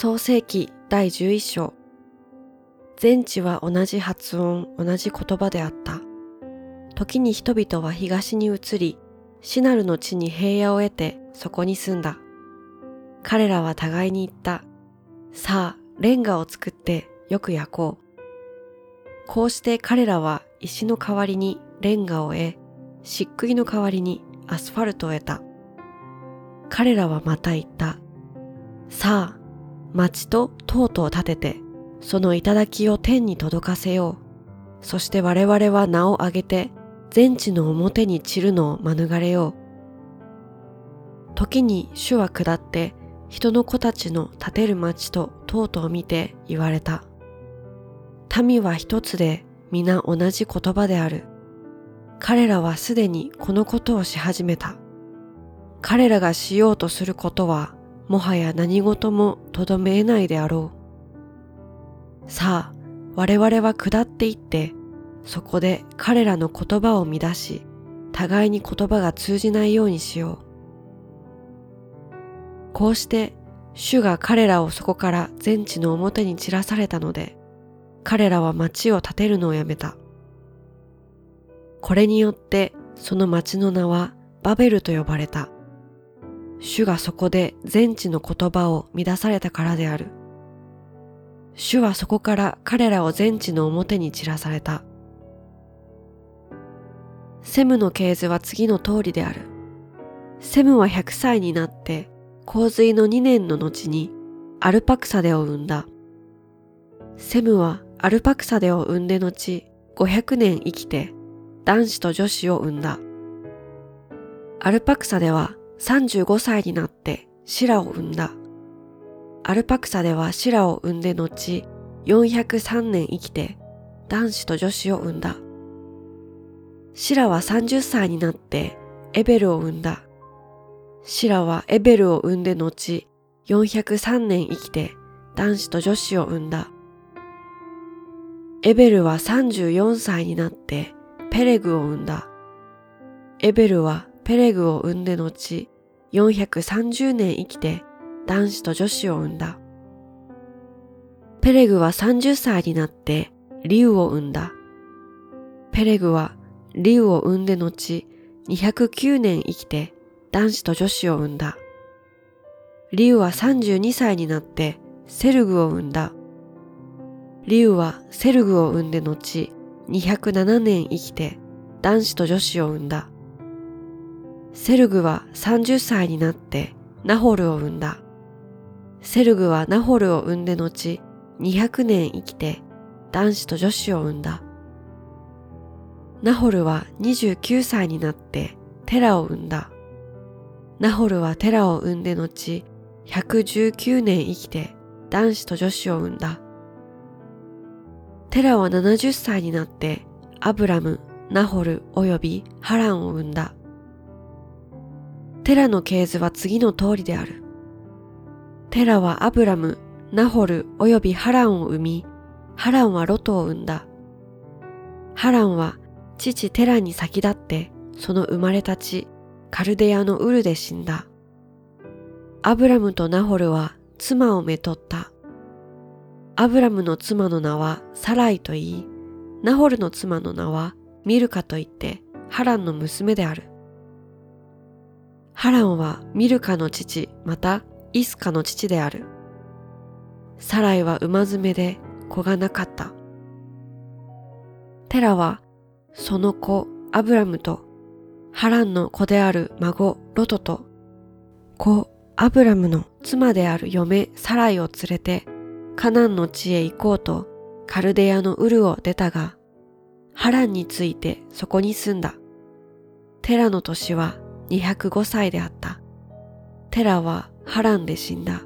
創世記第11章全地は同じ発音、同じ言葉であった。時に人々は東に移り、シナルの地に平野を得てそこに住んだ。彼らは互いに言った。さあ、レンガを作ってよく焼こう。こうして彼らは石の代わりにレンガを得、漆喰の代わりにアスファルトを得た。彼らはまた言った。さあ、町と塔々を建てて、その頂を天に届かせよう。そして我々は名を挙げて、全地の表に散るのを免れよう。時に主は下って、人の子たちの建てる町と塔々を見て言われた。民は一つで皆同じ言葉である。彼らはすでにこのことをし始めた。彼らがしようとすることはもはや何事もとどめえないであろう。さあ、我々は下っていって、そこで彼らの言葉を乱し、互いに言葉が通じないようにしよう。こうして、主が彼らをそこから全地の表に散らされたので、彼らは町を建てるのをやめた。これによってその町の名はバベルと呼ばれた。主がそこで全地の言葉を乱されたからである。主はそこから彼らを全地の表に散らされた。セムの系図は次の通りである。セムは100歳になって洪水の2年の後にアルパクサデを生んだ。セムはアルパクサデを生んで後500年生きて男子と女子を生んだ。アルパクサデは35歳になってシラを生んだ。アルパクサではシラを生んで後403年生きて男子と女子を生んだ。シラは30歳になってエベルを生んだ。シラはエベルを生んで後403年生きて男子と女子を生んだ。エベルは34歳になってペレグを生んだ。エベルはペレグを産んで後、430年生きて男子と女子を産んだ。ペレグは30歳になってリウを産んだ。ペレグはリウを産んで後、209年生きて男子と女子を産んだ。リウは32歳になってセルグを産んだ。リウはセルグを産んで後、207年生きて男子と女子を産んだ。セルグは30歳になってナホルを産んだ。セルグはナホルを産んで後200年生きて男子と女子を産んだ。ナホルは29歳になってテラを産んだ。ナホルはテラを産んで後119年生きて男子と女子を産んだ。テラは70歳になってアブラム、ナホル及びハランを産んだ。テラの系図は次の通りである。テラはアブラム、ナホル及びハランを生み、ハランはロトを生んだ。ハランは父テラに先立ってその生まれたちカルデアのウルで死んだ。アブラムとナホルは妻をめとった。アブラムの妻の名はサライと言い、ナホルの妻の名はミルカと言ってハランの娘である。ハランはミルカの父またイスカの父である。サライは馬詰めで子がなかった。テラはその子アブラムとハランの子である孫ロトと子アブラムの妻である嫁サライを連れてカナンの地へ行こうとカルデアのウルを出たがハランについてそこに住んだ。テラの年は205歳であった。テラは波乱で死んだ。